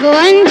going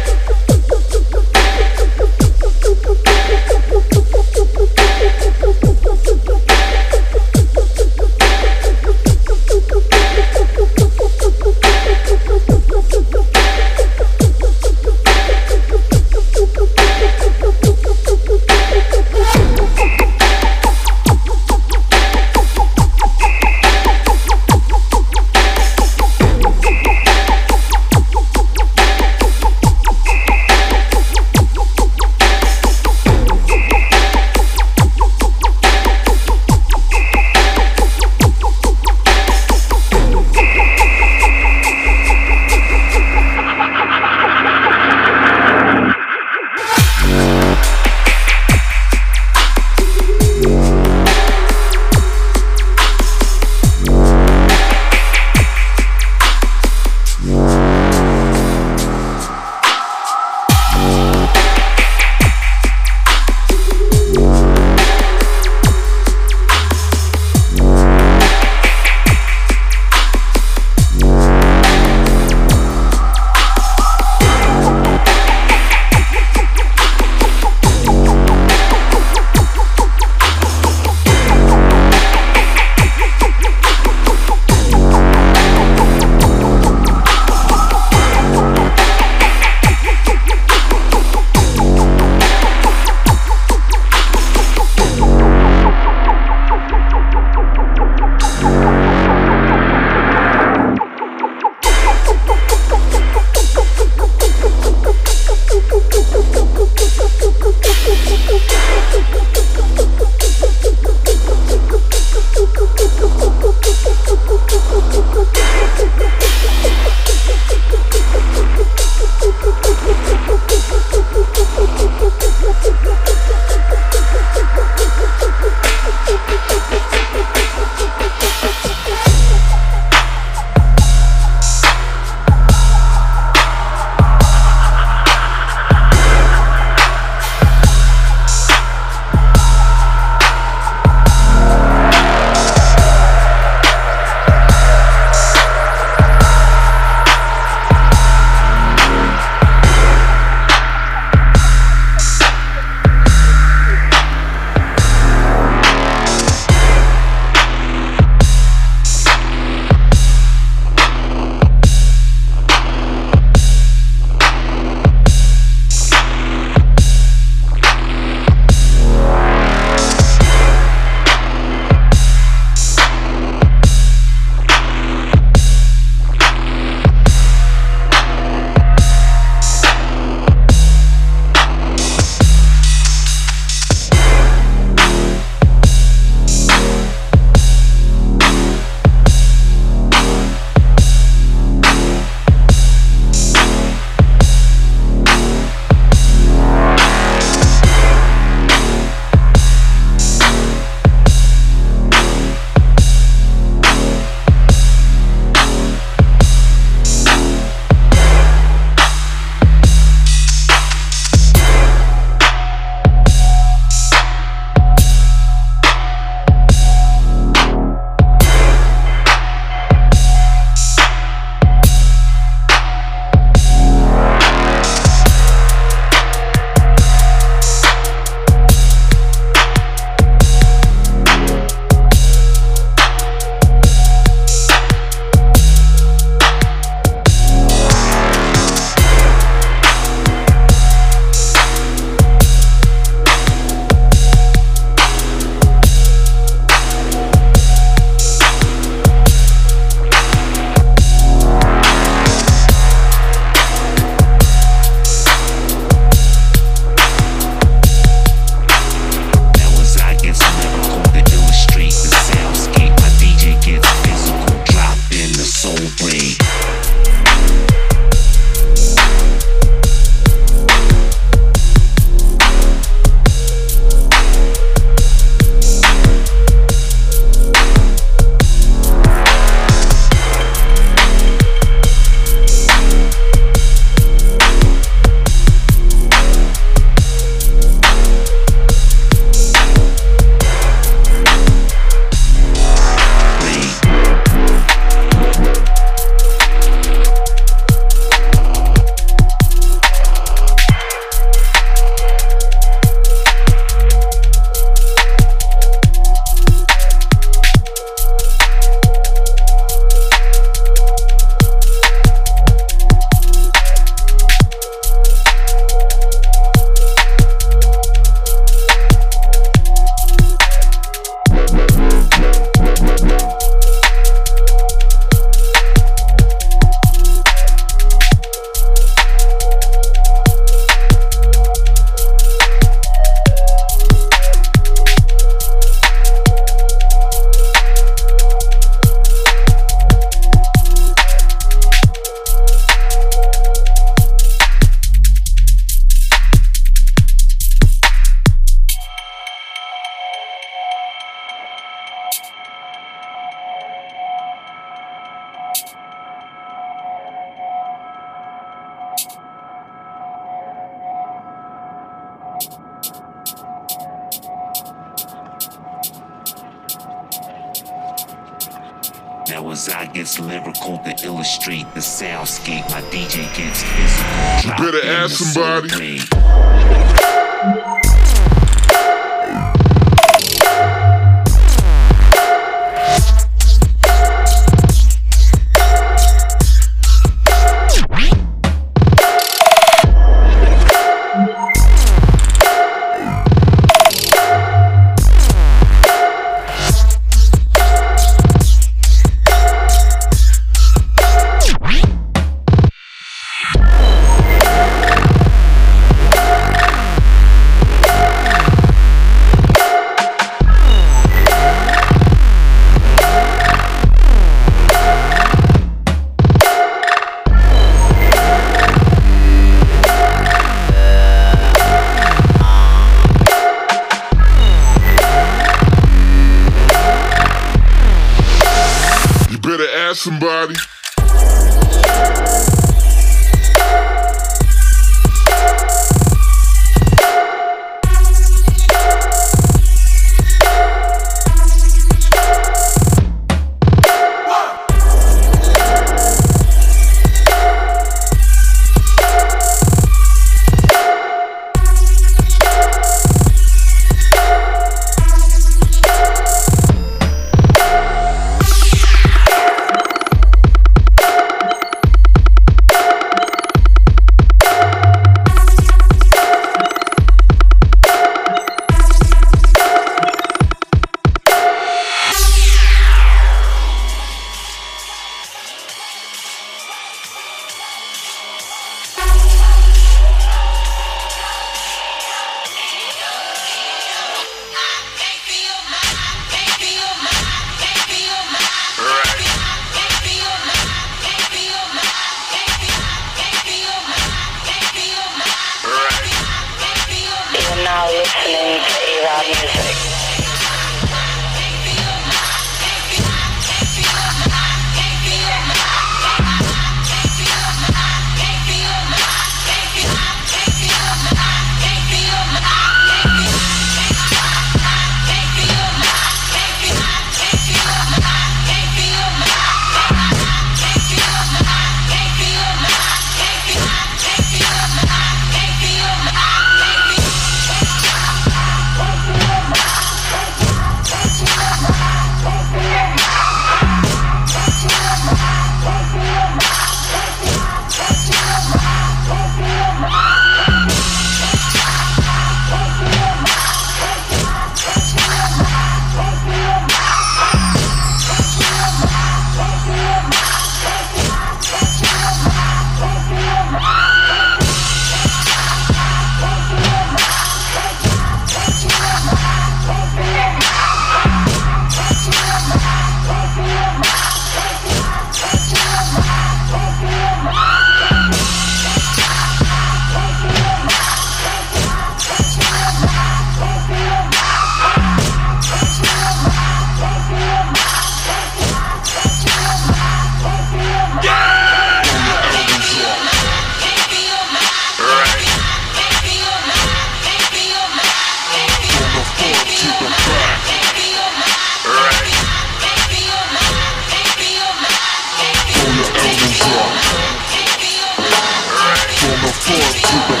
force.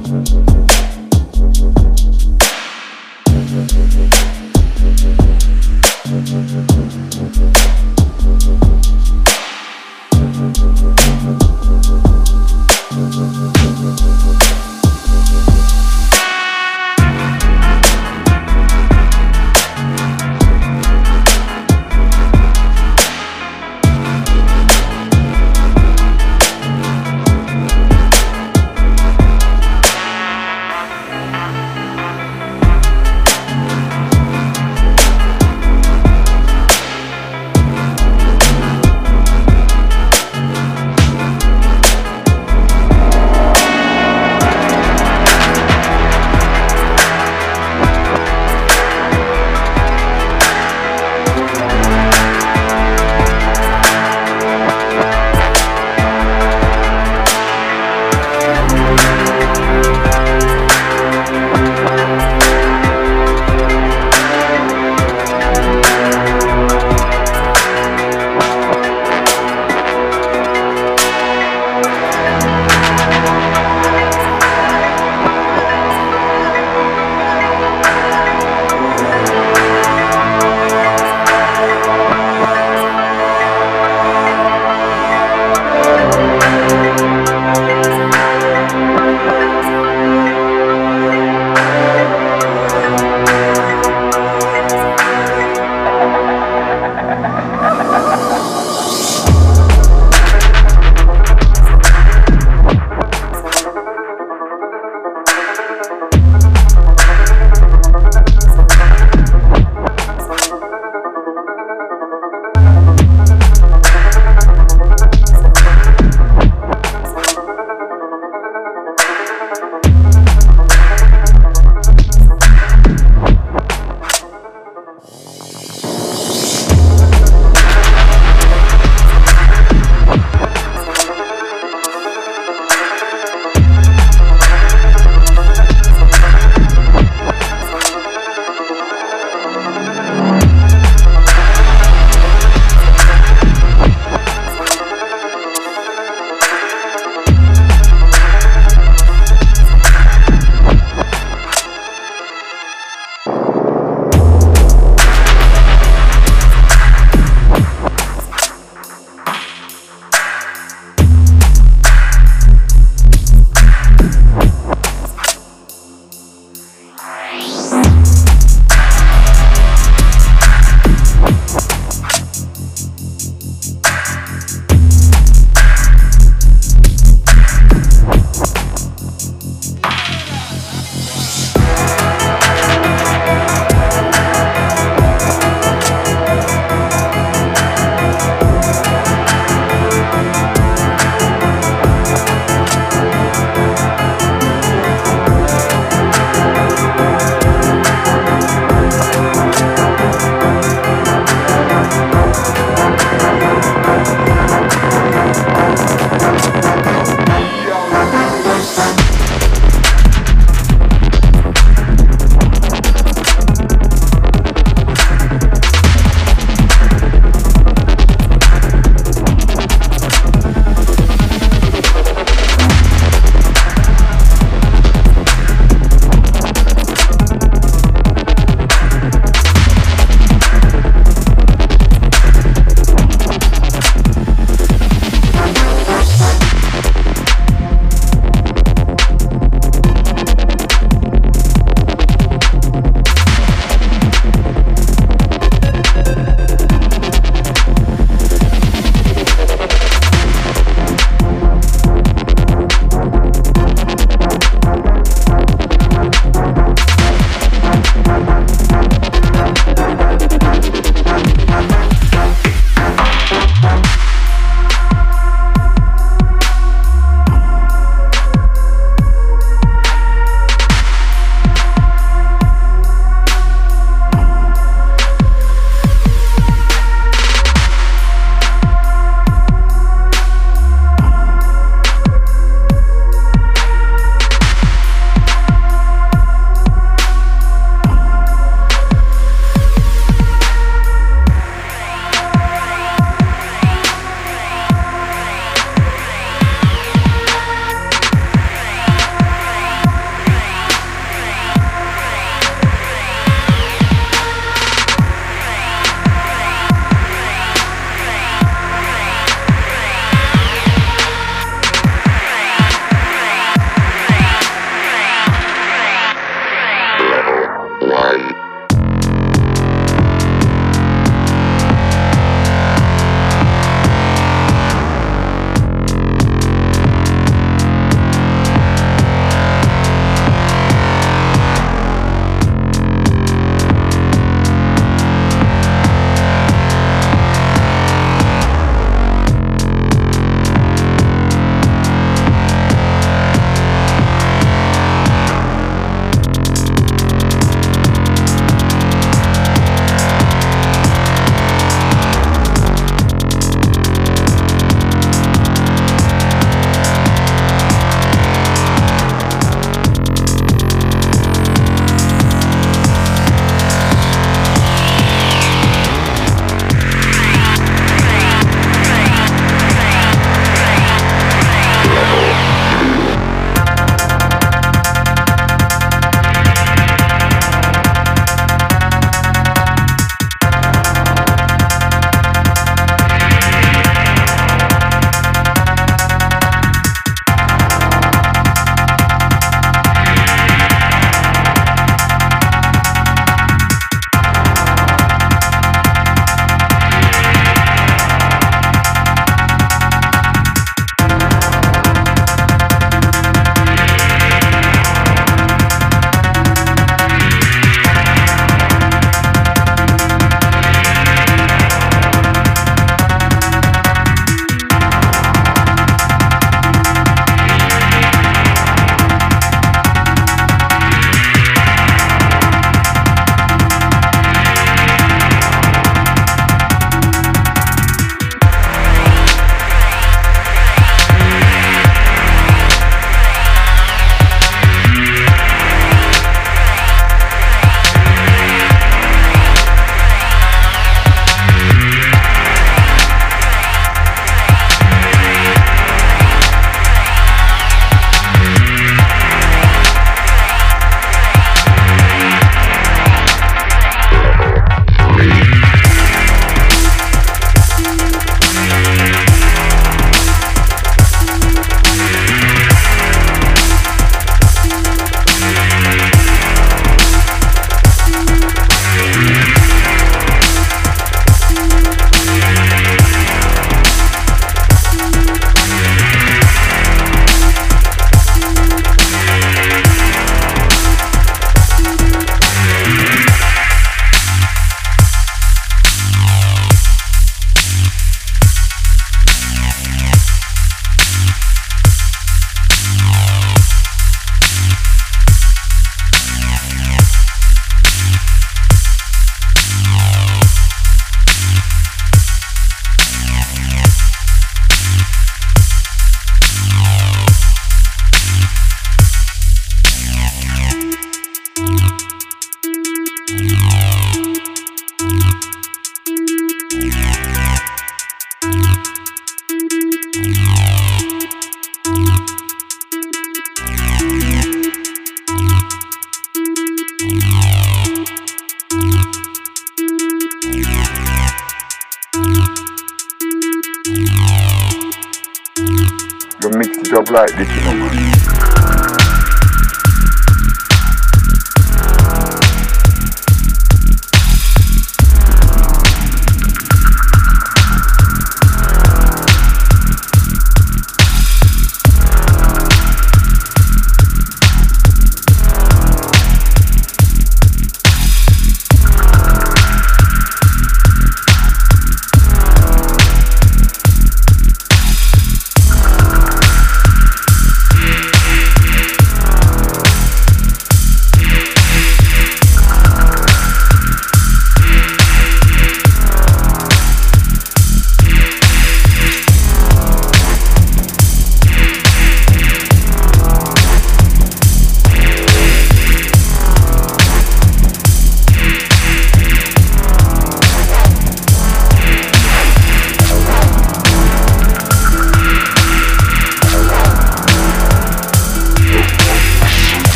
Thank you.